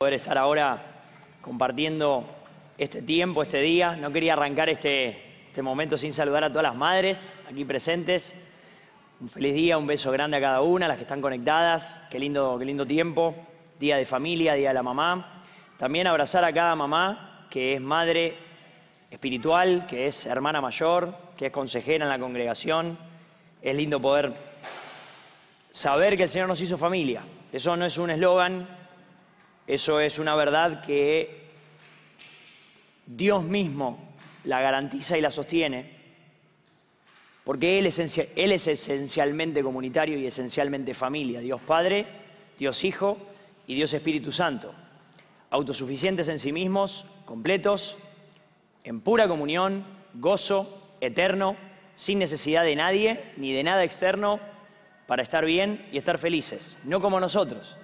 poder estar ahora compartiendo este tiempo, este día. No quería arrancar este, este momento sin saludar a todas las madres aquí presentes. Un feliz día, un beso grande a cada una, las que están conectadas. Qué lindo, qué lindo tiempo. Día de familia, día de la mamá. También abrazar a cada mamá que es madre espiritual, que es hermana mayor, que es consejera en la congregación. Es lindo poder saber que el Señor nos hizo familia. Eso no es un eslogan, eso es una verdad que Dios mismo la garantiza y la sostiene, porque Él es, esencialmente comunitario y esencialmente familia, Dios Padre, Dios Hijo y Dios Espíritu Santo, autosuficientes en sí mismos, completos, en pura comunión, gozo, eterno, sin necesidad de nadie ni de nada externo para estar bien y estar felices, no como nosotros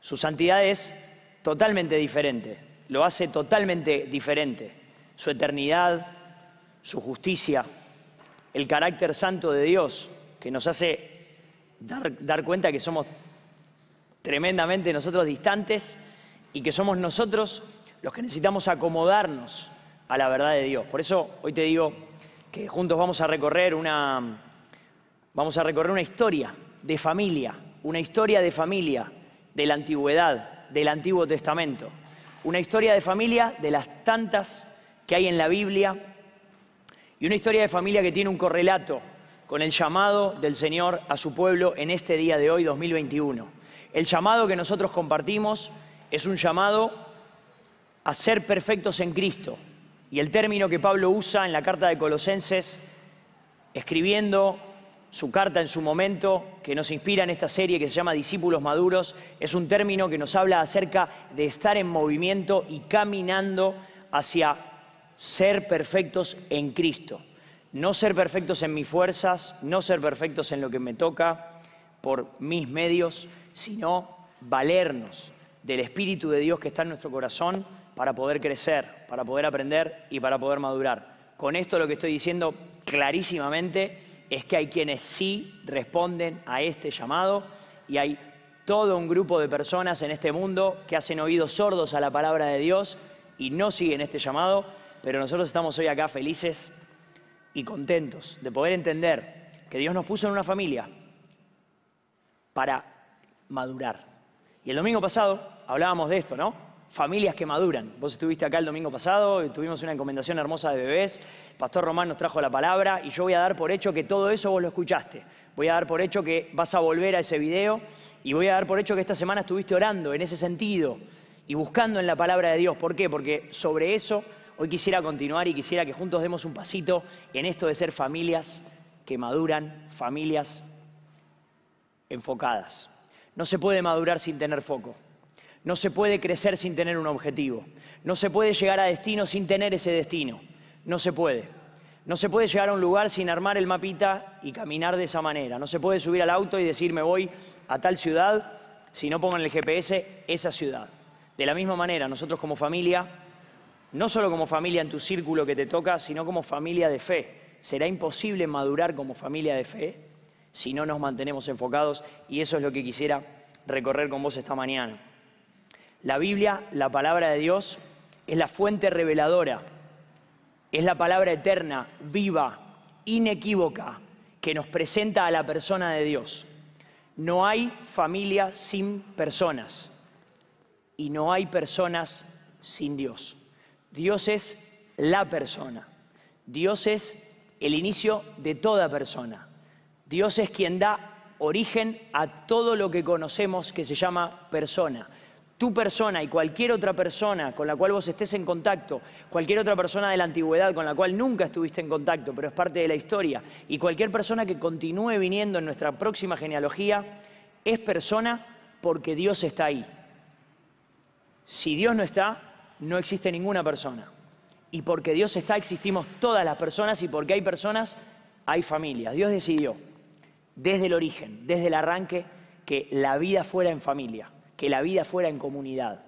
su santidad es totalmente diferente, lo hace totalmente diferente. Su eternidad, su justicia, el carácter santo de Dios, que nos hace dar, cuenta que somos tremendamente nosotros distantes y que somos nosotros los que necesitamos acomodarnos a la verdad de Dios. Por eso hoy te digo que juntos vamos a recorrer una, vamos a recorrer una historia de familia, una historia de familia de la antigüedad, del Antiguo Testamento. Una historia de familia de las tantas que hay en la Biblia y una historia de familia que tiene un correlato con el llamado del Señor a su pueblo en este día de hoy, 2021. El llamado que nosotros compartimos es un llamado a ser perfectos en Cristo. Y el término que Pablo usa en la carta de Colosenses, escribiendo su carta en su momento, que nos inspira en esta serie que se llama Discípulos Maduros, es un término que nos habla acerca de estar en movimiento y caminando hacia ser perfectos en Cristo. No ser perfectos en mis fuerzas, no ser perfectos en lo que me toca por mis medios, sino valernos del Espíritu de Dios que está en nuestro corazón para poder crecer, para poder aprender y para poder madurar. Con esto lo que estoy diciendo clarísimamente es que hay quienes sí responden a este llamado y hay todo un grupo de personas en este mundo que hacen oídos sordos a la palabra de Dios y no siguen este llamado, pero nosotros estamos hoy acá felices y contentos de poder entender que Dios nos puso en una familia para madurar. Y el domingo pasado hablábamos de esto, ¿no? Familias que maduran. Vos estuviste acá el domingo pasado, tuvimos una encomendación hermosa de bebés, el pastor Román nos trajo la palabra y yo voy a dar por hecho que todo eso vos lo escuchaste. Voy a dar por hecho que vas a volver a ese video y voy a dar por hecho que esta semana estuviste orando en ese sentido y buscando en la palabra de Dios. ¿Por qué? Porque sobre eso hoy quisiera continuar y quisiera que juntos demos un pasito en esto de ser familias que maduran, familias enfocadas. No se puede madurar sin tener foco. No se puede crecer sin tener un objetivo. No se puede llegar a destino sin tener ese destino. No se puede. No se puede llegar a un lugar sin armar el mapita y caminar de esa manera. No se puede subir al auto y decir me voy a tal ciudad si no pongo en el GPS esa ciudad. De la misma manera, nosotros como familia, no solo como familia en tu círculo que te toca, sino como familia de fe. Será imposible madurar como familia de fe si no nos mantenemos enfocados y eso es lo que quisiera recorrer con vos esta mañana. La Biblia, la palabra de Dios, es la fuente reveladora, es la palabra eterna, viva, inequívoca, que nos presenta a la persona de Dios. No hay familia sin personas y no hay personas sin Dios. Dios es la persona. Dios es el inicio de toda persona. Dios es quien da origen a todo lo que conocemos que se llama persona tu persona y cualquier otra persona con la cual vos estés en contacto, cualquier otra persona de la antigüedad con la cual nunca estuviste en contacto, pero es parte de la historia, y cualquier persona que continúe viniendo en nuestra próxima genealogía, es persona porque Dios está ahí. Si Dios no está, no existe ninguna persona. Y porque Dios está, existimos todas las personas y porque hay personas, hay familias. Dios decidió, desde el origen, desde el arranque, que la vida fuera en familia que la vida fuera en comunidad.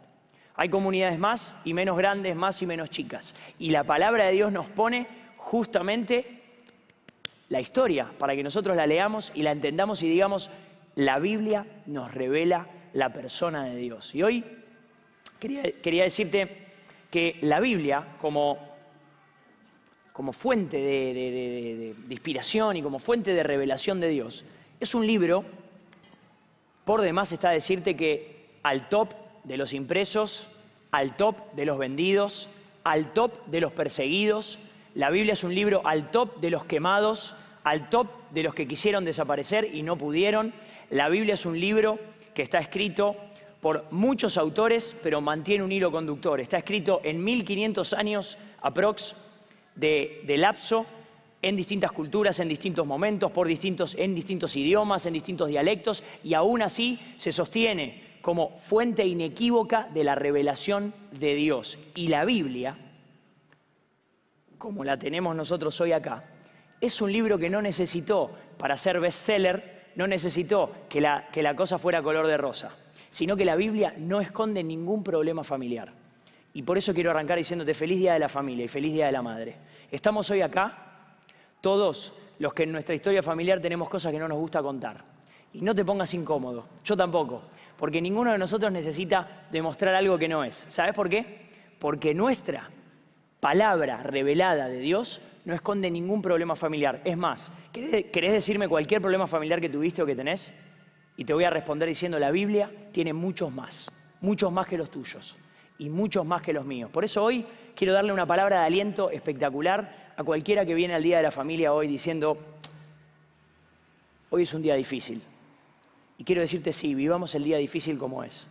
Hay comunidades más y menos grandes, más y menos chicas. Y la palabra de Dios nos pone justamente la historia para que nosotros la leamos y la entendamos y digamos, la Biblia nos revela la persona de Dios. Y hoy quería, decirte que la Biblia, como, como fuente de, inspiración y como fuente de revelación de Dios, es un libro, por demás está decirte que al top de los impresos, al top de los vendidos, al top de los perseguidos, la Biblia es un libro al top de los quemados, al top de los que quisieron desaparecer y no pudieron. La Biblia es un libro que está escrito por muchos autores, pero mantiene un hilo conductor. Está escrito en 1500 años aprox de, de lapso, en distintas culturas, en distintos momentos, por distintos, en distintos idiomas, en distintos dialectos, y aún así se sostiene como fuente inequívoca de la revelación de Dios. Y la Biblia, como la tenemos nosotros hoy acá, es un libro que no necesitó, para ser bestseller, no necesitó que la, que la cosa fuera color de rosa sino que la Biblia no esconde ningún problema familiar. Y por eso quiero arrancar diciéndote feliz día de la familia y feliz día de la madre. Estamos hoy acá, todos los que en nuestra historia familiar tenemos cosas que no nos gusta contar. Y no te pongas incómodo, yo tampoco, porque ninguno de nosotros necesita demostrar algo que no es. ¿Sabes por qué? Porque nuestra palabra revelada de Dios no esconde ningún problema familiar. Es más, ¿querés, decirme cualquier problema familiar que tuviste o que tenés? Y te voy a responder diciendo, la Biblia tiene muchos más, muchos más que los tuyos y muchos más que los míos. Por eso hoy quiero darle una palabra de aliento espectacular a cualquiera que viene al Día de la Familia hoy diciendo, hoy es un día difícil. Y quiero decirte, sí, vivamos el día difícil como es.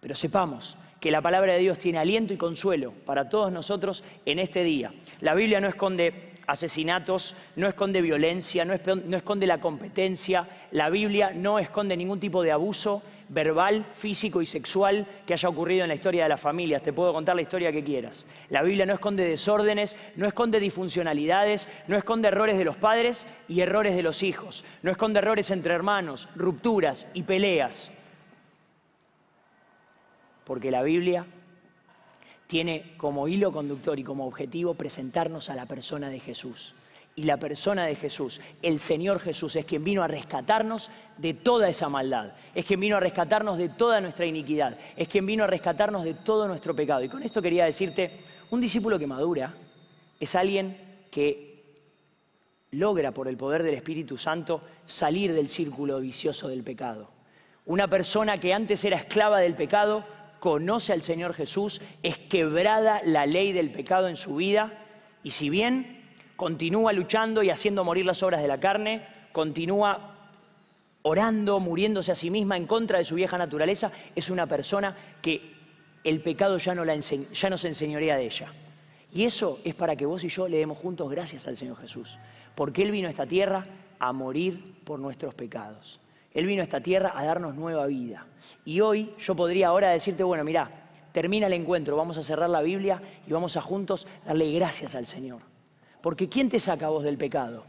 Pero sepamos que la palabra de Dios tiene aliento y consuelo para todos nosotros en este día. La Biblia no esconde asesinatos, no esconde violencia, no, esconde la competencia. La Biblia no esconde ningún tipo de abuso verbal, físico y sexual que haya ocurrido en la historia de las familias. Te puedo contar la historia que quieras. La Biblia no esconde desórdenes, no esconde disfuncionalidades, no esconde errores de los padres y errores de los hijos, no esconde errores entre hermanos, rupturas y peleas. Porque la Biblia tiene como hilo conductor y como objetivo presentarnos a la persona de Jesús. Y la persona de Jesús, el Señor Jesús, es quien vino a rescatarnos de toda esa maldad, es quien vino a rescatarnos de toda nuestra iniquidad, es quien vino a rescatarnos de todo nuestro pecado. Y con esto quería decirte, un discípulo que madura es alguien que logra por el poder del Espíritu Santo salir del círculo vicioso del pecado. Una persona que antes era esclava del pecado, conoce al Señor Jesús, es quebrada la ley del pecado en su vida y si bien continúa luchando y haciendo morir las obras de la carne, continúa orando, muriéndose a sí misma en contra de su vieja naturaleza, es una persona que el pecado ya no, la ya no se enseñorea de ella. Y eso es para que vos y yo le demos juntos gracias al Señor Jesús, porque Él vino a esta tierra a morir por nuestros pecados. Él vino a esta tierra a darnos nueva vida. Y hoy yo podría ahora decirte, bueno, mira, termina el encuentro, vamos a cerrar la Biblia y vamos a juntos darle gracias al Señor. Porque ¿quién te saca vos del pecado?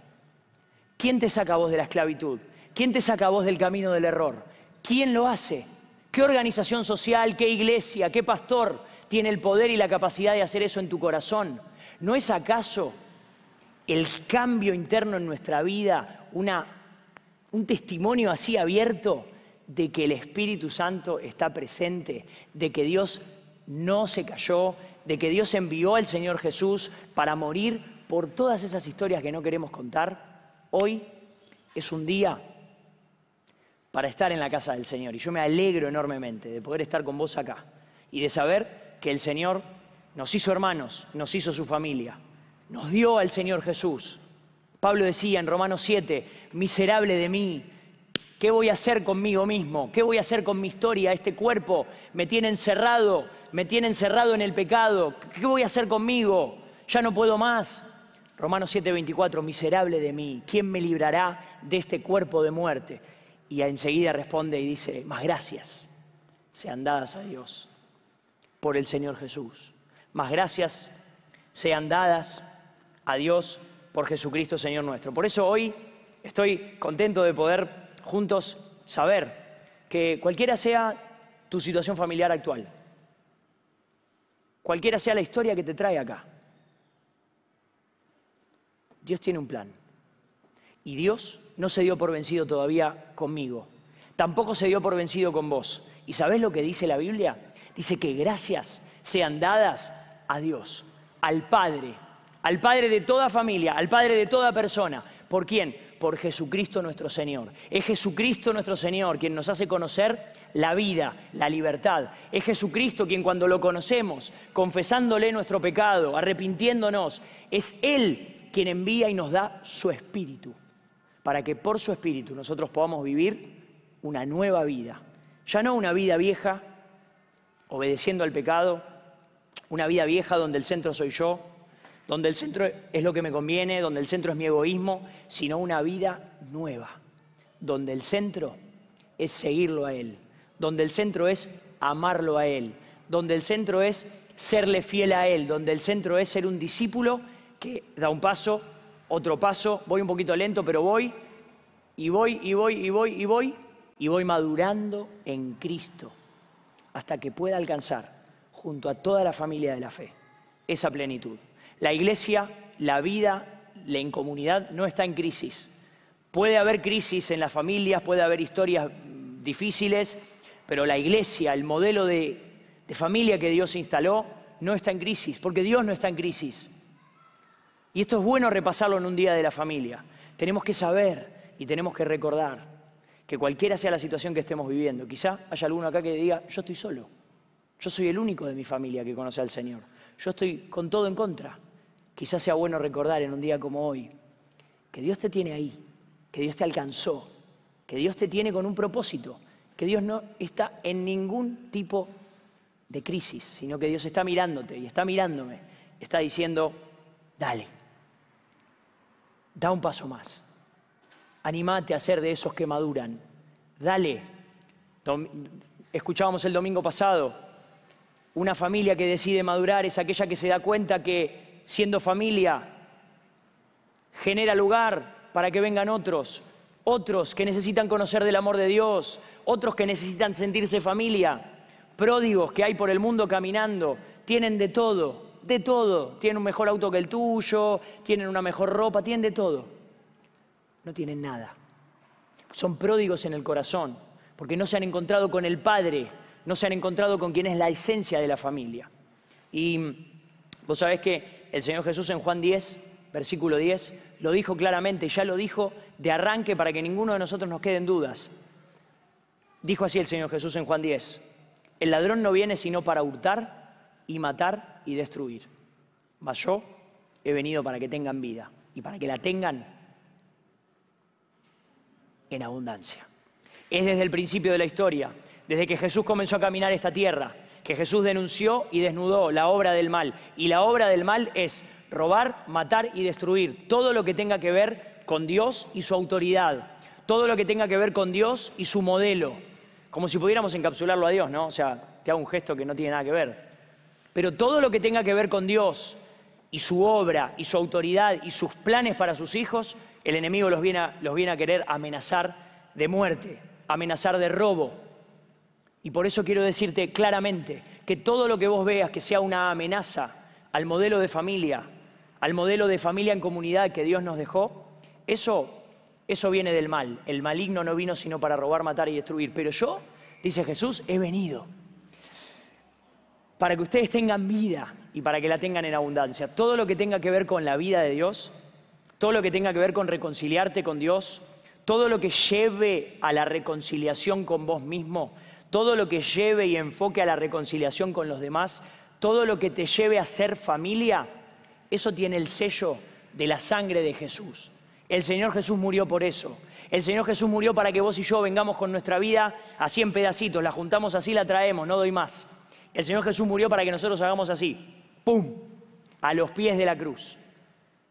¿Quién te saca vos de la esclavitud? ¿Quién te saca vos del camino del error? ¿Quién lo hace? ¿Qué organización social, qué iglesia, qué pastor tiene el poder y la capacidad de hacer eso en tu corazón? ¿No es acaso el cambio interno en nuestra vida una un testimonio así abierto de que el Espíritu Santo está presente, de que Dios no se cayó, de que Dios envió al Señor Jesús para morir por todas esas historias que no queremos contar. Hoy es un día para estar en la casa del Señor y yo me alegro enormemente de poder estar con vos acá y de saber que el Señor nos hizo hermanos, nos hizo su familia, nos dio al Señor Jesús Pablo decía en Romanos 7, miserable de mí, ¿qué voy a hacer conmigo mismo? ¿Qué voy a hacer con mi historia? Este cuerpo me tiene encerrado, me tiene encerrado en el pecado. ¿Qué voy a hacer conmigo? Ya no puedo más. Romanos 7, 24, miserable de mí, ¿quién me librará de este cuerpo de muerte? Y enseguida responde y dice, más gracias sean dadas a Dios por el Señor Jesús. Más gracias sean dadas a Dios por Jesucristo Señor nuestro. Por eso hoy estoy contento de poder juntos saber que cualquiera sea tu situación familiar actual, cualquiera sea la historia que te trae acá, Dios tiene un plan. Y Dios no se dio por vencido todavía conmigo. Tampoco se dio por vencido con vos. ¿Y sabés lo que dice la Biblia? Dice que gracias sean dadas a Dios, al Padre, al Padre de toda familia, al Padre de toda persona. ¿Por quién? Por Jesucristo nuestro Señor. Es Jesucristo nuestro Señor quien nos hace conocer la vida, la libertad. Es Jesucristo quien cuando lo conocemos, confesándole nuestro pecado, arrepintiéndonos, es Él quien envía y nos da su Espíritu, para que por su Espíritu nosotros podamos vivir una nueva vida. Ya no una vida vieja, obedeciendo al pecado, una vida vieja donde el centro soy yo, donde el centro es lo que me conviene, donde el centro es mi egoísmo, sino una vida nueva, donde el centro es seguirlo a Él, donde el centro es amarlo a Él, donde el centro es serle fiel a Él, donde el centro es ser un discípulo que da un paso, otro paso, voy un poquito lento, pero voy, y voy, y voy, y voy, y voy, y voy madurando en Cristo, hasta que pueda alcanzar, junto a toda la familia de la fe, esa plenitud. La iglesia, la vida, la incomunidad no está en crisis. Puede haber crisis en las familias, puede haber historias difíciles, pero la iglesia, el modelo de, de familia que Dios instaló, no está en crisis, porque Dios no está en crisis. Y esto es bueno repasarlo en un día de la familia. Tenemos que saber y tenemos que recordar que cualquiera sea la situación que estemos viviendo, quizá haya alguno acá que diga, yo estoy solo, yo soy el único de mi familia que conoce al Señor, yo estoy con todo en contra. Quizás sea bueno recordar en un día como hoy que Dios te tiene ahí, que Dios te alcanzó, que Dios te tiene con un propósito, que Dios no está en ningún tipo de crisis, sino que Dios está mirándote y está mirándome, está diciendo, dale, da un paso más, animate a ser de esos que maduran, dale. Escuchábamos el domingo pasado, una familia que decide madurar es aquella que se da cuenta que siendo familia, genera lugar para que vengan otros, otros que necesitan conocer del amor de Dios, otros que necesitan sentirse familia, pródigos que hay por el mundo caminando, tienen de todo, de todo, tienen un mejor auto que el tuyo, tienen una mejor ropa, tienen de todo. No tienen nada. Son pródigos en el corazón, porque no se han encontrado con el Padre, no se han encontrado con quien es la esencia de la familia. Y vos sabés que el Señor Jesús en Juan 10, versículo 10, lo dijo claramente, ya lo dijo de arranque para que ninguno de nosotros nos quede en dudas. Dijo así el Señor Jesús en Juan 10, el ladrón no viene sino para hurtar y matar y destruir. Mas yo he venido para que tengan vida y para que la tengan en abundancia. Es desde el principio de la historia, desde que Jesús comenzó a caminar esta tierra, que Jesús denunció y desnudó la obra del mal. Y la obra del mal es robar, matar y destruir todo lo que tenga que ver con Dios y su autoridad, todo lo que tenga que ver con Dios y su modelo, como si pudiéramos encapsularlo a Dios, ¿no? O sea, te hago un gesto que no tiene nada que ver. Pero todo lo que tenga que ver con Dios y su obra y su autoridad y sus planes para sus hijos, el enemigo los viene a, los viene a querer amenazar de muerte, amenazar de robo, y por eso quiero decirte claramente que todo lo que vos veas que sea una amenaza al modelo de familia, al modelo de familia en comunidad que Dios nos dejó, eso, eso viene del mal. El maligno no vino sino para robar, matar y destruir. Pero yo, dice Jesús, he venido para que ustedes tengan vida y para que la tengan en abundancia. Todo lo que tenga que ver con la vida de Dios, todo lo que tenga que ver con reconciliarte con Dios, todo lo que lleve a la reconciliación con vos mismo, todo lo que lleve y enfoque a la reconciliación con los demás, todo lo que te lleve a ser familia, eso tiene el sello de la sangre de Jesús. El Señor Jesús murió por eso. El Señor Jesús murió para que vos y yo vengamos con nuestra vida así en pedacitos, la juntamos así, la traemos, no doy más. El Señor Jesús murió para que nosotros hagamos así, ¡pum!, a los pies de la cruz.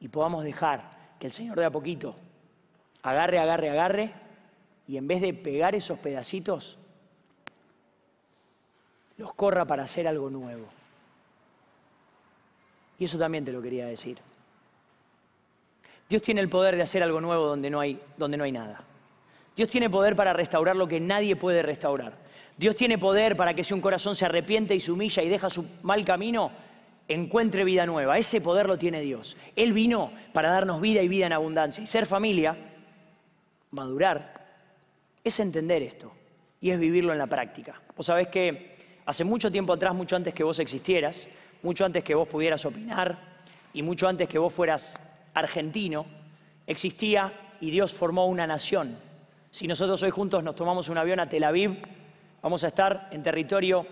Y podamos dejar que el Señor de a poquito agarre, agarre, agarre, y en vez de pegar esos pedacitos, los corra para hacer algo nuevo. Y eso también te lo quería decir. Dios tiene el poder de hacer algo nuevo donde no hay, donde no hay nada. Dios tiene poder para restaurar lo que nadie puede restaurar. Dios tiene poder para que si un corazón se arrepiente y se humilla y deja su mal camino, encuentre vida nueva. Ese poder lo tiene Dios. Él vino para darnos vida y vida en abundancia. Y ser familia, madurar, es entender esto y es vivirlo en la práctica. Vos sabés que hace mucho tiempo atrás, mucho antes que vos existieras, mucho antes que vos pudieras opinar y mucho antes que vos fueras argentino, existía y Dios formó una nación. Si nosotros hoy juntos nos tomamos un avión a Tel Aviv, vamos a estar en territorio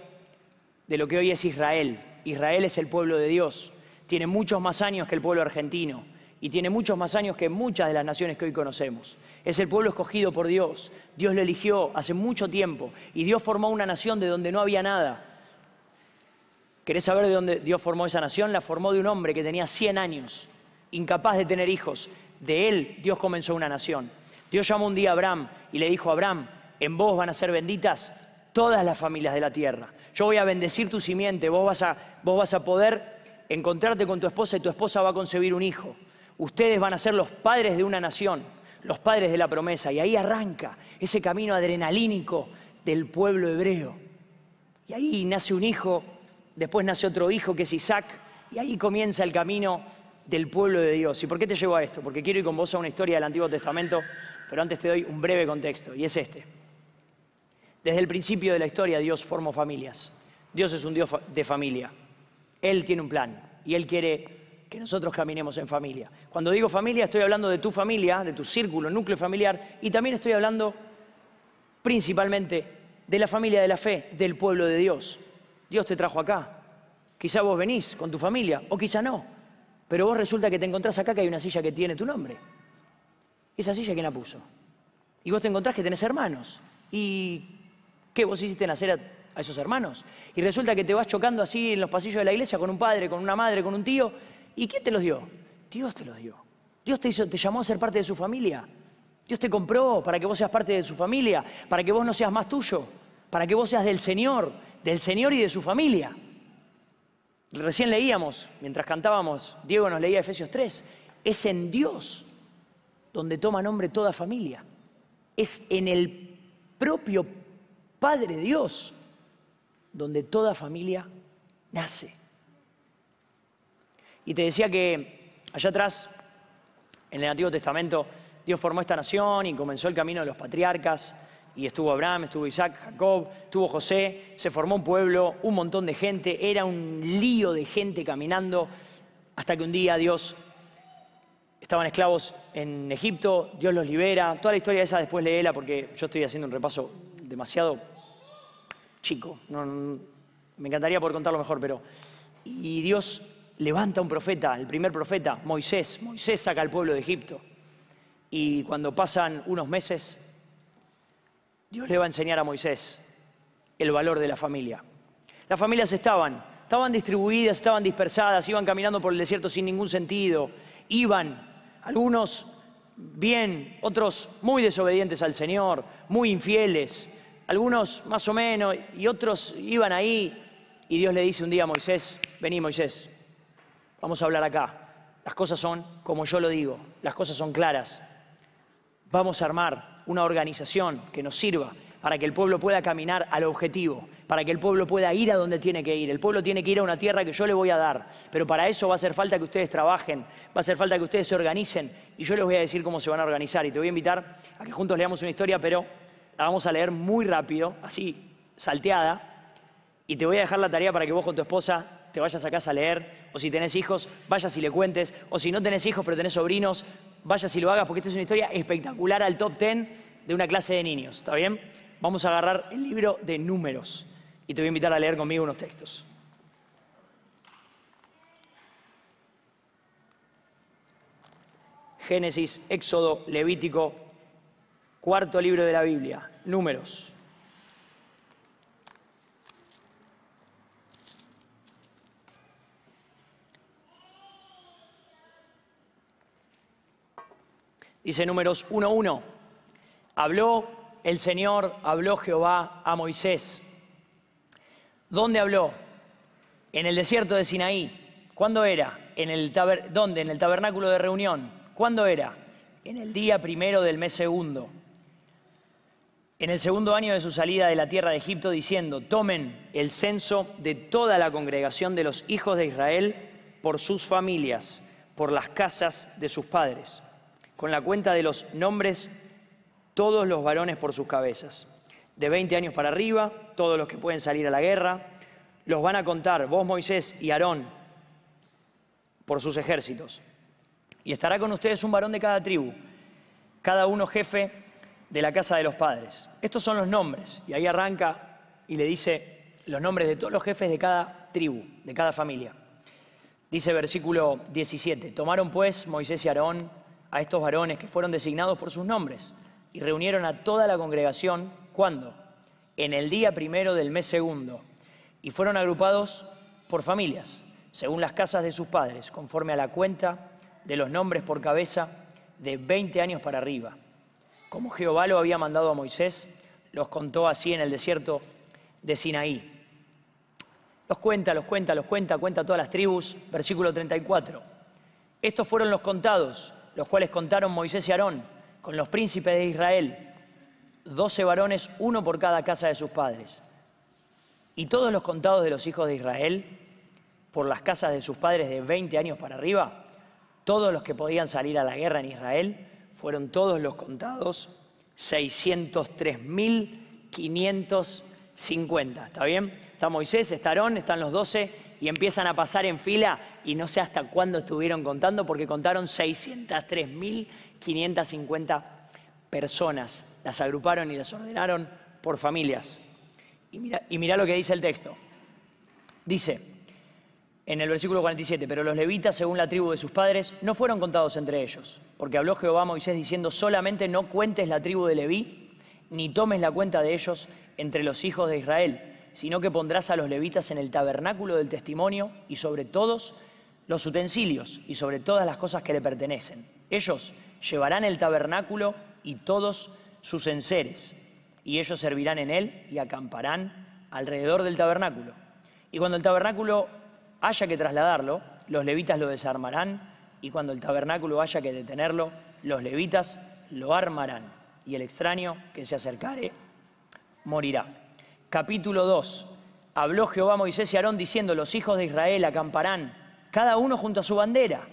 de lo que hoy es Israel. Israel es el pueblo de Dios. Tiene muchos más años que el pueblo argentino y tiene muchos más años que muchas de las naciones que hoy conocemos. Es el pueblo escogido por Dios. Dios lo eligió hace mucho tiempo y Dios formó una nación de donde no había nada. ¿Querés saber de dónde Dios formó esa nación? La formó de un hombre que tenía 100 años, incapaz de tener hijos. De él Dios comenzó una nación. Dios llamó un día a Abraham y le dijo Abraham, en vos van a ser benditas todas las familias de la tierra. Yo voy a bendecir tu simiente, vos vas a, vos vas a poder encontrarte con tu esposa y tu esposa va a concebir un hijo. Ustedes van a ser los padres de una nación, los padres de la promesa. Y ahí arranca ese camino adrenalínico del pueblo hebreo. Y ahí nace un hijo, después nace otro hijo que es Isaac, y ahí comienza el camino del pueblo de Dios. ¿Y por qué te llevo a esto? Porque quiero ir con vos a una historia del Antiguo Testamento, pero antes te doy un breve contexto, y es este. Desde el principio de la historia Dios formó familias. Dios es un Dios de familia. Él tiene un plan y Él quiere que nosotros caminemos en familia. Cuando digo familia, estoy hablando de tu familia, de tu círculo, núcleo familiar, y también estoy hablando principalmente de la familia de la fe, del pueblo de Dios. Dios te trajo acá. Quizá vos venís con tu familia, o quizá no. Pero vos resulta que te encontrás acá que hay una silla que tiene tu nombre. ¿Y esa silla quién la puso? Y vos te encontrás que tenés hermanos. ¿Y qué vos hiciste nacer a, a esos hermanos? Y resulta que te vas chocando así en los pasillos de la iglesia con un padre, con una madre, con un tío, ¿Y quién te los dio? Dios te los dio. Dios te, te llamó a ser parte de su familia. Dios te compró para que vos seas parte de su familia, para que vos no seas más tuyo, para que vos seas del Señor, del Señor y de su familia. Recién leíamos, mientras cantábamos, Diego nos leía Efesios 3, es en Dios donde toma nombre toda familia. Es en el propio Padre Dios donde toda familia nace. Y te decía que allá atrás, en el Antiguo Testamento, Dios formó esta nación y comenzó el camino de los patriarcas. Y estuvo Abraham, estuvo Isaac, Jacob, estuvo José, se formó un pueblo, un montón de gente, era un lío de gente caminando, hasta que un día Dios estaban esclavos en Egipto, Dios los libera. Toda la historia esa después léela porque yo estoy haciendo un repaso demasiado chico. me encantaría poder contarlo mejor, pero. Y Dios levanta un profeta, el primer profeta, Moisés. Moisés saca al pueblo de Egipto. Y cuando pasan unos meses, Dios le va a enseñar a Moisés el valor de la familia. Las familias estaban, estaban distribuidas, estaban dispersadas, iban caminando por el desierto sin ningún sentido. Iban, algunos bien, otros muy desobedientes al Señor, muy infieles, algunos más o menos, y otros iban ahí. Y Dios le dice un día a Moisés, vení Moisés, Vamos a hablar acá. Las cosas son como yo lo digo, las cosas son claras. Vamos a armar una organización que nos sirva para que el pueblo pueda caminar al objetivo, para que el pueblo pueda ir a donde tiene que ir. El pueblo tiene que ir a una tierra que yo le voy a dar, pero para eso va a hacer falta que ustedes trabajen, va a hacer falta que ustedes se organicen y yo les voy a decir cómo se van a organizar y te voy a invitar a que juntos leamos una historia, pero la vamos a leer muy rápido, así, salteada, y te voy a dejar la tarea para que vos con tu esposa te vayas a casa a leer, o si tenés hijos, vayas y le cuentes, o si no tenés hijos pero tenés sobrinos, vayas y lo hagas, porque esta es una historia espectacular al top 10 de una clase de niños, ¿está bien? Vamos a agarrar el libro de números y te voy a invitar a leer conmigo unos textos. Génesis, Éxodo, Levítico, cuarto libro de la Biblia, números. Dice números 1.1. Habló el Señor, habló Jehová a Moisés. ¿Dónde habló? En el desierto de Sinaí. ¿Cuándo era? En el ¿Dónde? En el tabernáculo de reunión. ¿Cuándo era? En el día primero del mes segundo. En el segundo año de su salida de la tierra de Egipto, diciendo, tomen el censo de toda la congregación de los hijos de Israel por sus familias, por las casas de sus padres con la cuenta de los nombres todos los varones por sus cabezas. De 20 años para arriba, todos los que pueden salir a la guerra, los van a contar, vos Moisés y Aarón, por sus ejércitos. Y estará con ustedes un varón de cada tribu, cada uno jefe de la casa de los padres. Estos son los nombres. Y ahí arranca y le dice los nombres de todos los jefes de cada tribu, de cada familia. Dice versículo 17, tomaron pues Moisés y Aarón a estos varones que fueron designados por sus nombres y reunieron a toda la congregación, ¿cuándo? En el día primero del mes segundo, y fueron agrupados por familias, según las casas de sus padres, conforme a la cuenta de los nombres por cabeza de 20 años para arriba. Como Jehová lo había mandado a Moisés, los contó así en el desierto de Sinaí. Los cuenta, los cuenta, los cuenta, cuenta todas las tribus. Versículo 34. Estos fueron los contados, los cuales contaron Moisés y Aarón, con los príncipes de Israel, doce varones, uno por cada casa de sus padres. Y todos los contados de los hijos de Israel, por las casas de sus padres de 20 años para arriba, todos los que podían salir a la guerra en Israel, fueron todos los contados 603.550. ¿Está bien? Está Moisés, está Aarón, están los 12 y empiezan a pasar en fila y no sé hasta cuándo estuvieron contando porque contaron 603.550 personas. Las agruparon y las ordenaron por familias. Y mira, y mira lo que dice el texto. Dice, en el versículo 47, pero los levitas, según la tribu de sus padres, no fueron contados entre ellos, porque habló Jehová a Moisés diciendo, solamente no cuentes la tribu de Leví, ni tomes la cuenta de ellos entre los hijos de Israel, sino que pondrás a los levitas en el tabernáculo del testimonio y sobre todos los utensilios y sobre todas las cosas que le pertenecen. Ellos llevarán el tabernáculo y todos sus enseres, y ellos servirán en él y acamparán alrededor del tabernáculo. Y cuando el tabernáculo haya que trasladarlo, los levitas lo desarmarán y cuando el tabernáculo haya que detenerlo, los levitas lo armarán y el extraño que se acercare morirá. Capítulo 2. Habló Jehová a Moisés y Aarón diciendo, los hijos de Israel acamparán, cada uno junto a su bandera,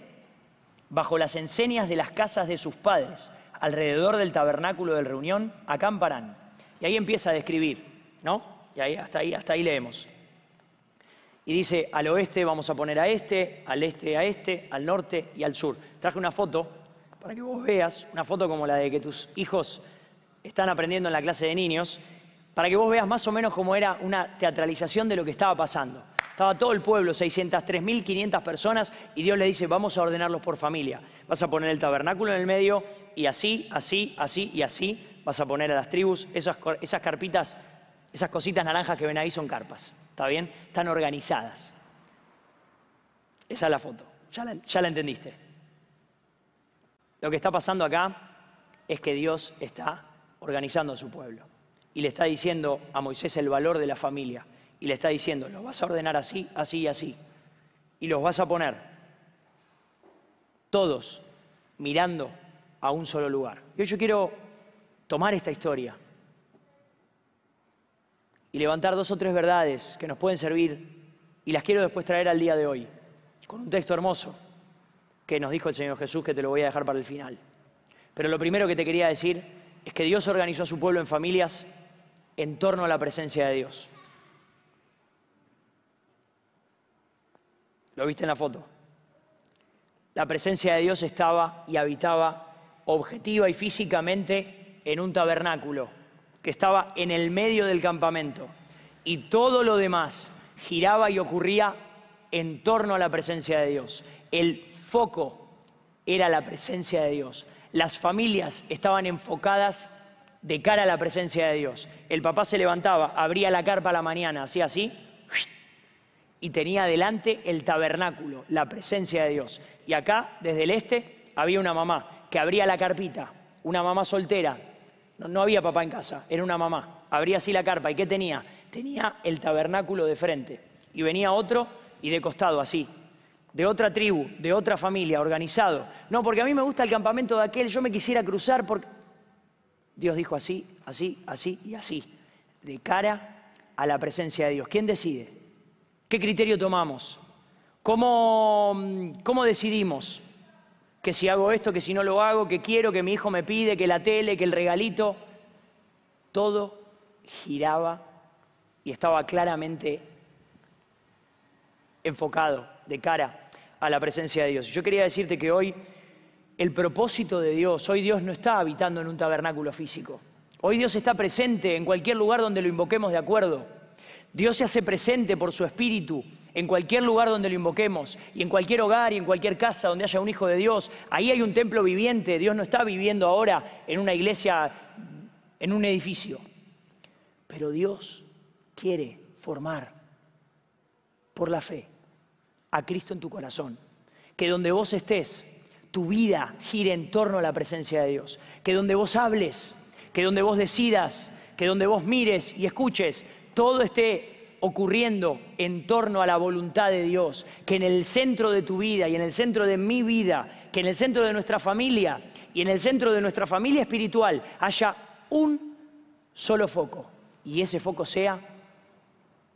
bajo las enseñas de las casas de sus padres, alrededor del tabernáculo de reunión, acamparán. Y ahí empieza a describir, ¿no? Y ahí, hasta ahí, hasta ahí leemos y dice, al oeste vamos a poner a este, al este a este, al norte y al sur. Traje una foto para que vos veas, una foto como la de que tus hijos están aprendiendo en la clase de niños, para que vos veas más o menos cómo era una teatralización de lo que estaba pasando. Estaba todo el pueblo, 603.500 personas, y Dios le dice, vamos a ordenarlos por familia. Vas a poner el tabernáculo en el medio, y así, así, así y así vas a poner a las tribus. Esas, esas carpitas, esas cositas naranjas que ven ahí son carpas. ¿Está bien? Están organizadas. Esa es la foto. Ya la, entendiste. Lo que está pasando acá es que Dios está organizando a su pueblo. Y le está diciendo a Moisés el valor de la familia. Y le está diciendo, los vas a ordenar así, así y así. Y los vas a poner todos mirando a un solo lugar. Y yo quiero tomar esta historia y levantar dos o tres verdades que nos pueden servir y las quiero después traer al día de hoy, con un texto hermoso que nos dijo el Señor Jesús que te lo voy a dejar para el final. Pero lo primero que te quería decir es que Dios organizó a su pueblo en familias en torno a la presencia de Dios. ¿Lo viste en la foto? La presencia de Dios estaba y habitaba objetiva y físicamente en un tabernáculo que estaba en el medio del campamento y todo lo demás giraba y ocurría en torno a la presencia de Dios. El foco era la presencia de Dios. Las familias estaban enfocadas de cara a la presencia de Dios. El papá se levantaba, abría la carpa a la mañana, hacía así, y tenía delante el tabernáculo, la presencia de Dios. Y acá, desde el este, había una mamá que abría la carpita, una mamá soltera no, había papá en casa, era una mamá. Abría así la carpa. ¿Y qué tenía? Tenía el tabernáculo de frente. Y venía otro y de costado, así. De otra tribu, de otra familia, organizado. No, porque a mí me gusta el campamento de aquel, yo me quisiera cruzar porque... Dios dijo así, así, así y así. De cara a la presencia de Dios. ¿Quién decide? ¿Qué criterio tomamos? ¿Cómo, cómo decidimos? Que si hago esto, que si no lo hago, que quiero, que mi hijo me pide, que la tele, que el regalito, todo giraba y estaba claramente enfocado de cara a la presencia de Dios. Yo quería decirte que hoy el propósito de Dios, hoy Dios no está habitando en un tabernáculo físico. Hoy Dios está presente en cualquier lugar donde lo invoquemos de acuerdo. Dios se hace presente por su espíritu en cualquier lugar donde lo invoquemos, y en cualquier hogar y en cualquier casa donde haya un hijo de Dios. Ahí hay un templo viviente. Dios no está viviendo ahora en una iglesia, en un edificio. Pero Dios quiere formar por la fe a Cristo en tu corazón. Que donde vos estés, tu vida gire en torno a la presencia de Dios. Que donde vos hables, que donde vos decidas, que donde vos mires y escuches, todo esté ocurriendo en torno a la voluntad de Dios, que en el centro de tu vida y en el centro de mi vida, que en el centro de nuestra familia y en el centro de nuestra familia espiritual haya un solo foco y ese foco sea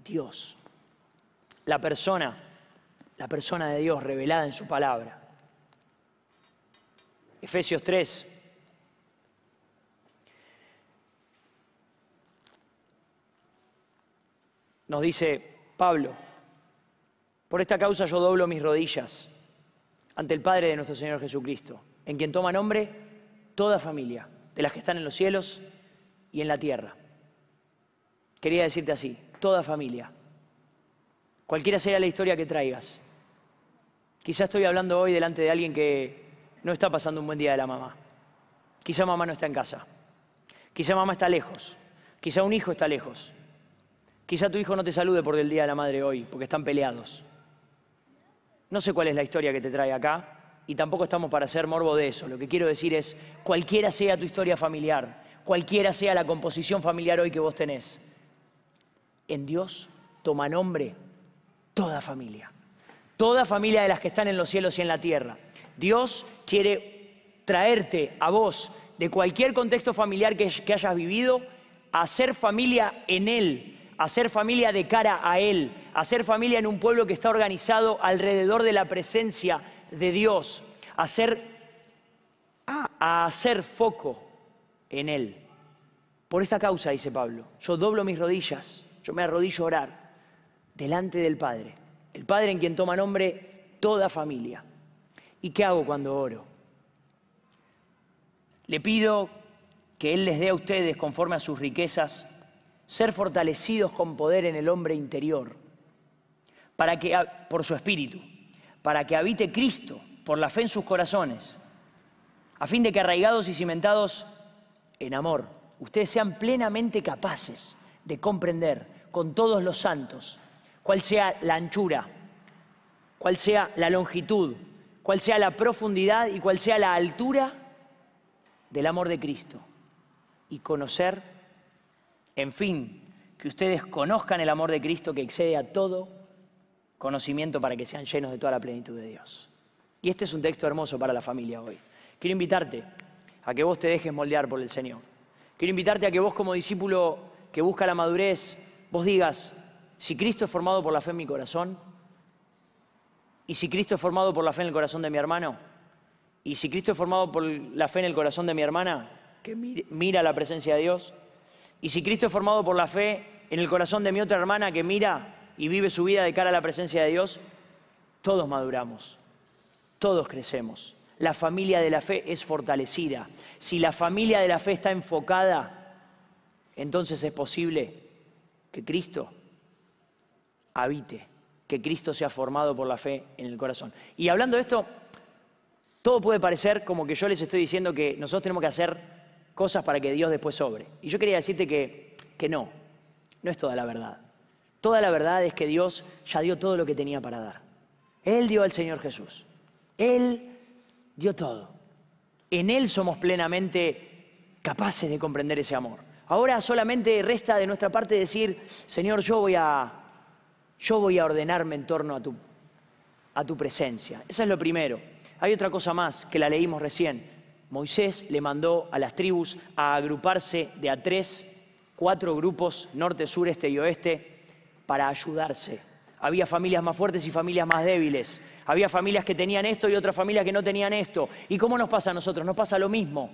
Dios, la persona, la persona de Dios revelada en su palabra. Efesios 3, Nos dice Pablo, por esta causa yo doblo mis rodillas ante el Padre de nuestro Señor Jesucristo, en quien toma nombre toda familia, de las que están en los cielos y en la tierra. Quería decirte así, toda familia, cualquiera sea la historia que traigas. Quizá estoy hablando hoy delante de alguien que no está pasando un buen día de la mamá. Quizá mamá no está en casa. Quizá mamá está lejos. Quizá un hijo está lejos. Quizá tu hijo no te salude por el Día de la Madre hoy, porque están peleados. No sé cuál es la historia que te trae acá y tampoco estamos para hacer morbo de eso. Lo que quiero decir es, cualquiera sea tu historia familiar, cualquiera sea la composición familiar hoy que vos tenés, en Dios toma nombre toda familia. Toda familia de las que están en los cielos y en la tierra. Dios quiere traerte a vos de cualquier contexto familiar que, que hayas vivido a ser familia en Él, hacer familia de cara a Él, hacer familia en un pueblo que está organizado alrededor de la presencia de Dios, hacer, a, hacer foco en Él. Por esta causa, dice Pablo, yo doblo mis rodillas, yo me arrodillo a orar delante del Padre, el Padre en quien toma nombre toda familia. ¿Y qué hago cuando oro? Le pido que Él les dé a ustedes, conforme a sus riquezas, ser fortalecidos con poder en el hombre interior, para que, por su espíritu, para que habite Cristo por la fe en sus corazones, a fin de que arraigados y cimentados en amor, ustedes sean plenamente capaces de comprender con todos los santos cuál sea la anchura, cuál sea la longitud, cuál sea la profundidad y cuál sea la altura del amor de Cristo y conocer en fin, que ustedes conozcan el amor de Cristo que excede a todo conocimiento para que sean llenos de toda la plenitud de Dios. Y este es un texto hermoso para la familia hoy. Quiero invitarte a que vos te dejes moldear por el Señor. Quiero invitarte a que vos como discípulo que busca la madurez, vos digas, si Cristo es formado por la fe en mi corazón, y si Cristo es formado por la fe en el corazón de mi hermano, y si Cristo es formado por la fe en el corazón de mi hermana, que mira la presencia de Dios, y si Cristo es formado por la fe en el corazón de mi otra hermana que mira y vive su vida de cara a la presencia de Dios, todos maduramos, todos crecemos. La familia de la fe es fortalecida. Si la familia de la fe está enfocada, entonces es posible que Cristo habite, que Cristo sea formado por la fe en el corazón. Y hablando de esto, todo puede parecer como que yo les estoy diciendo que nosotros tenemos que hacer cosas para que Dios después sobre. Y yo quería decirte que, que no, no es toda la verdad. Toda la verdad es que Dios ya dio todo lo que tenía para dar. Él dio al Señor Jesús. Él dio todo. En Él somos plenamente capaces de comprender ese amor. Ahora solamente resta de nuestra parte decir, Señor, yo voy a, yo voy a ordenarme en torno a tu, a tu presencia. Eso es lo primero. Hay otra cosa más que la leímos recién. Moisés le mandó a las tribus a agruparse de a tres, cuatro grupos, norte, sur, este y oeste, para ayudarse. Había familias más fuertes y familias más débiles. Había familias que tenían esto y otras familias que no tenían esto. ¿Y cómo nos pasa a nosotros? Nos pasa lo mismo.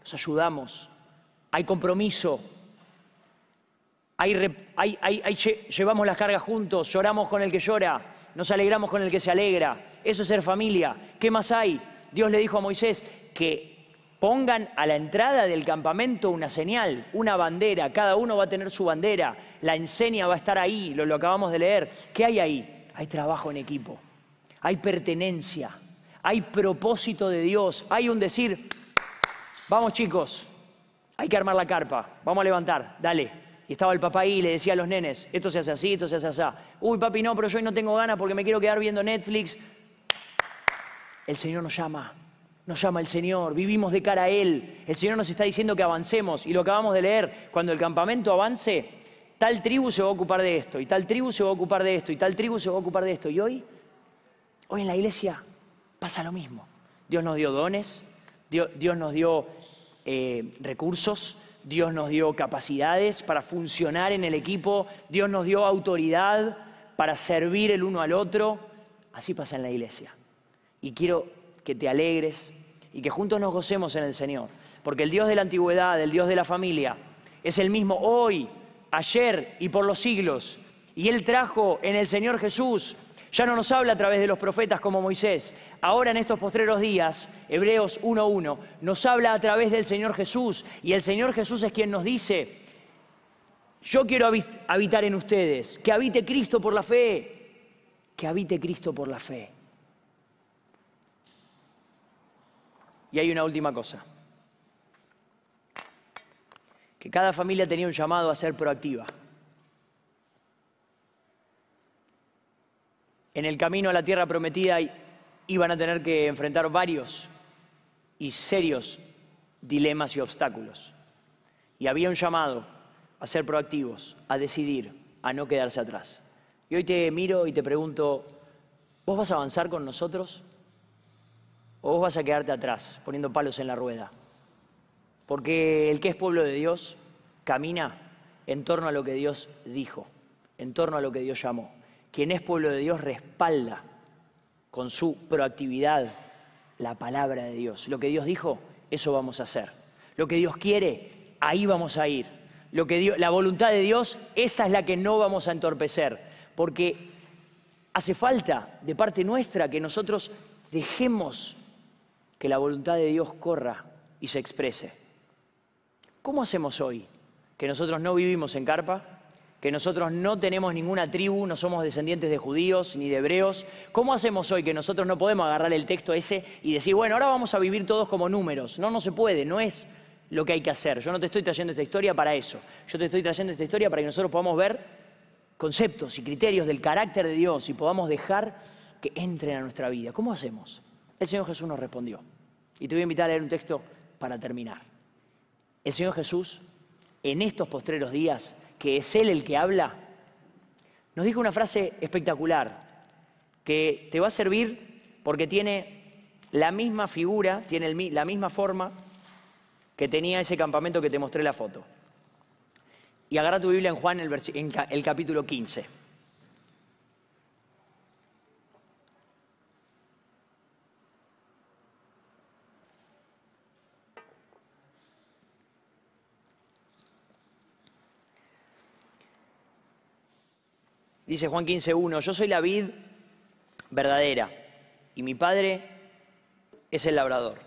Nos ayudamos. Hay compromiso. llevamos las cargas juntos, lloramos con el que llora, nos alegramos con el que se alegra. Eso es ser familia. ¿Qué más hay? Dios le dijo a Moisés que pongan a la entrada del campamento una señal, una bandera. Cada uno va a tener su bandera. La enseña va a estar ahí, lo, acabamos de leer. ¿Qué hay ahí? Hay trabajo en equipo, hay pertenencia, hay propósito de Dios, hay un decir, vamos chicos, hay que armar la carpa, vamos a levantar, dale. Y estaba el papá ahí y le decía a los nenes, esto se hace así, esto se hace así. Uy, papi, no, pero yo hoy no tengo ganas porque me quiero quedar viendo Netflix. El Señor nos llama, nos llama el Señor, vivimos de cara a Él. El Señor nos está diciendo que avancemos y lo acabamos de leer. Cuando el campamento avance, tal tribu se va a ocupar de esto, y tal tribu se va a ocupar de esto, y tal tribu se va a ocupar de esto. Y hoy, hoy en la iglesia pasa lo mismo. Dios nos dio dones, Dios, nos dio eh, recursos, Dios nos dio capacidades para funcionar en el equipo, Dios nos dio autoridad para servir el uno al otro. Así pasa en la iglesia. Y quiero que te alegres y que juntos nos gocemos en el Señor. Porque el Dios de la antigüedad, el Dios de la familia, es el mismo hoy, ayer y por los siglos. Y Él trajo en el Señor Jesús ya no nos habla a través de los profetas como Moisés. Ahora en estos postreros días, Hebreos 1.1, nos habla a través del Señor Jesús. Y el Señor Jesús es quien nos dice, yo quiero habitar en ustedes, que habite Cristo por la fe, que habite Cristo por la fe. Y hay una última cosa, que cada familia tenía un llamado a ser proactiva. en el camino a la tierra prometida iban a tener que enfrentar varios y serios dilemas y obstáculos. Y había un llamado a ser proactivos, a decidir, a no quedarse atrás. Y hoy te miro y te pregunto, ¿vos vas a avanzar con nosotros? ¿O vos vas a quedarte atrás, poniendo palos en la rueda? Porque el que es pueblo de Dios camina en torno a lo que Dios dijo, en torno a lo que Dios llamó quien es pueblo de Dios respalda con su proactividad la palabra de Dios. Lo que Dios dijo, eso vamos a hacer. Lo que Dios quiere, ahí vamos a ir. Lo que la voluntad de Dios, esa es la que no vamos a entorpecer, porque hace falta de parte nuestra que nosotros dejemos que la voluntad de Dios corra y se exprese. ¿Cómo hacemos hoy? Que nosotros no vivimos en carpa, que nosotros no tenemos ninguna tribu, no somos descendientes de judíos ni de hebreos. ¿Cómo hacemos hoy que nosotros no podemos agarrar el texto ese y decir, bueno, ahora vamos a vivir todos como números? No, no se puede, no es lo que hay que hacer. Yo no te estoy trayendo esta historia para eso. Yo te estoy trayendo esta historia para que nosotros podamos ver conceptos y criterios del carácter de Dios y podamos dejar que entren a nuestra vida. ¿Cómo hacemos? El Señor Jesús nos respondió. Y te voy a invitar a leer un texto para terminar. El Señor Jesús, en estos postreros días, que es Él el que habla, nos dijo una frase espectacular que te va a servir porque tiene la misma figura, tiene la misma forma que tenía ese campamento que te mostré la foto. Y agarra tu Biblia en Juan, el, el capítulo 15. Dice Juan 15.1, yo soy la vid verdadera y mi padre es el labrador.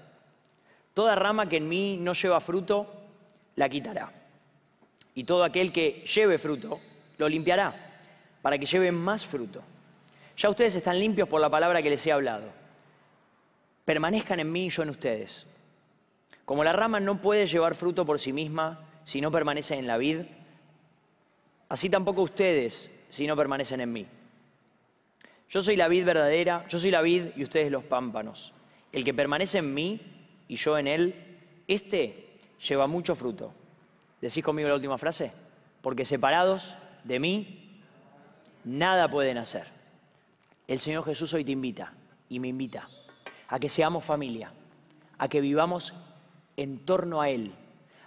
Toda rama que en mí no lleva fruto, la quitará. Y todo aquel que lleve fruto, lo limpiará, para que lleve más fruto. Ya ustedes están limpios por la palabra que les he hablado. Permanezcan en mí y yo en ustedes. Como la rama no puede llevar fruto por sí misma si no permanece en la vid, así tampoco ustedes si no permanecen en mí. Yo soy la vid verdadera, yo soy la vid y ustedes los pámpanos. El que permanece en mí y yo en él, este lleva mucho fruto. ¿Decís conmigo la última frase? Porque separados de mí, nada pueden hacer. El Señor Jesús hoy te invita y me invita a que seamos familia, a que vivamos en torno a Él,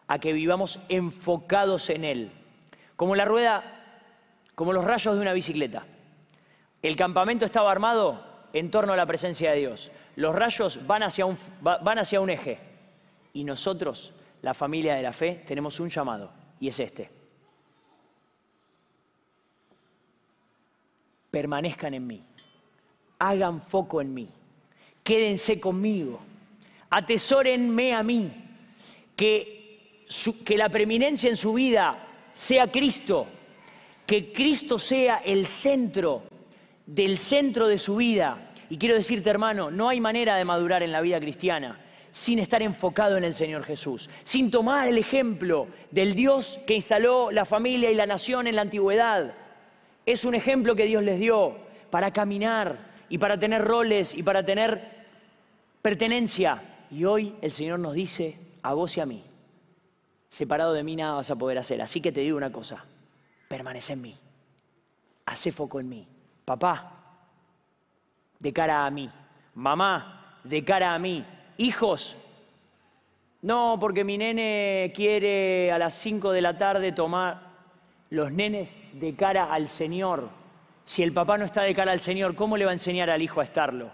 a que vivamos enfocados en Él. Como la rueda como los rayos de una bicicleta. El campamento estaba armado en torno a la presencia de Dios. Los rayos van hacia un, van hacia un eje. Y nosotros, la familia de la fe, tenemos un llamado, y es este. Permanezcan en mí, hagan foco en mí, quédense conmigo, atesórenme a mí, que, que la preeminencia en su vida sea Cristo que Cristo sea el centro del centro de su vida. Y quiero decirte, hermano, no hay manera de madurar en la vida cristiana sin estar enfocado en el Señor Jesús, sin tomar el ejemplo del Dios que instaló la familia y la nación en la antigüedad. Es un ejemplo que Dios les dio para caminar y para tener roles y para tener pertenencia. Y hoy el Señor nos dice a vos y a mí, separado de mí nada vas a poder hacer. Así que te digo una cosa, permanece en mí, hace foco en mí. Papá, de cara a mí. Mamá, de cara a mí. Hijos, no, porque mi nene quiere a las 5 de la tarde tomar los nenes de cara al Señor. Si el papá no está de cara al Señor, ¿cómo le va a enseñar al hijo a estarlo?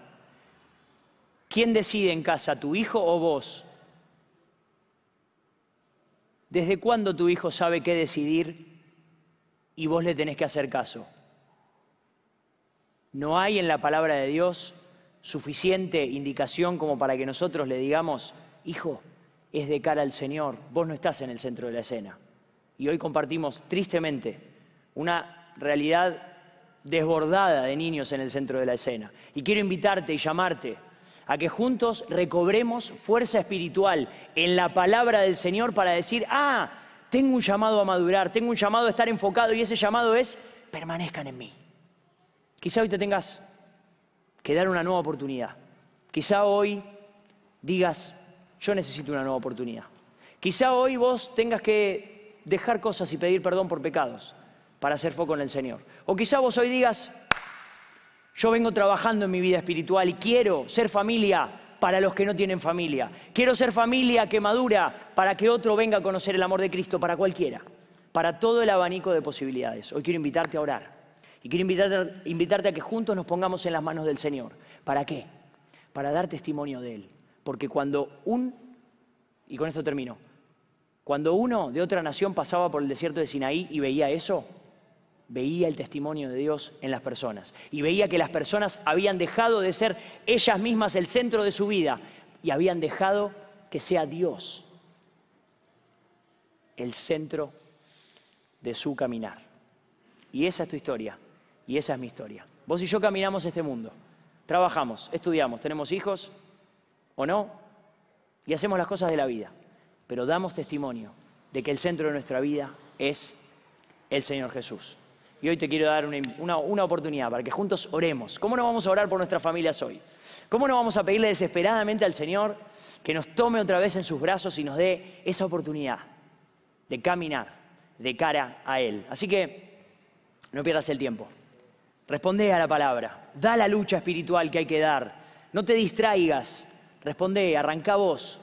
¿Quién decide en casa, tu hijo o vos? ¿Desde cuándo tu hijo sabe qué decidir y vos le tenés que hacer caso? No hay en la palabra de Dios suficiente indicación como para que nosotros le digamos, hijo, es de cara al Señor, vos no estás en el centro de la escena. Y hoy compartimos tristemente una realidad desbordada de niños en el centro de la escena. Y quiero invitarte y llamarte a que juntos recobremos fuerza espiritual en la palabra del Señor para decir, ah, tengo un llamado a madurar, tengo un llamado a estar enfocado y ese llamado es, permanezcan en mí. Quizá hoy te tengas que dar una nueva oportunidad. Quizá hoy digas, yo necesito una nueva oportunidad. Quizá hoy vos tengas que dejar cosas y pedir perdón por pecados para hacer foco en el Señor. O quizá vos hoy digas, yo vengo trabajando en mi vida espiritual y quiero ser familia para los que no tienen familia. Quiero ser familia que madura para que otro venga a conocer el amor de Cristo para cualquiera, para todo el abanico de posibilidades. Hoy quiero invitarte a orar. Y quiero invitarte, a que juntos nos pongamos en las manos del Señor. ¿Para qué? Para dar testimonio de Él. Porque cuando un, y con esto termino, cuando uno de otra nación pasaba por el desierto de Sinaí y veía eso, veía el testimonio de Dios en las personas. Y veía que las personas habían dejado de ser ellas mismas el centro de su vida y habían dejado que sea Dios el centro de su caminar. Y esa es tu historia. Y esa es mi historia. Vos y yo caminamos este mundo. Trabajamos, estudiamos, tenemos hijos o no, y hacemos las cosas de la vida. Pero damos testimonio de que el centro de nuestra vida es el Señor Jesús. Y hoy te quiero dar una, oportunidad para que juntos oremos. ¿Cómo no vamos a orar por nuestras familias hoy? ¿Cómo no vamos a pedirle desesperadamente al Señor que nos tome otra vez en sus brazos y nos dé esa oportunidad de caminar de cara a Él? Así que no pierdas el tiempo. Responde a la palabra. Da la lucha espiritual que hay que dar. No te distraigas. Responde, arranca vos.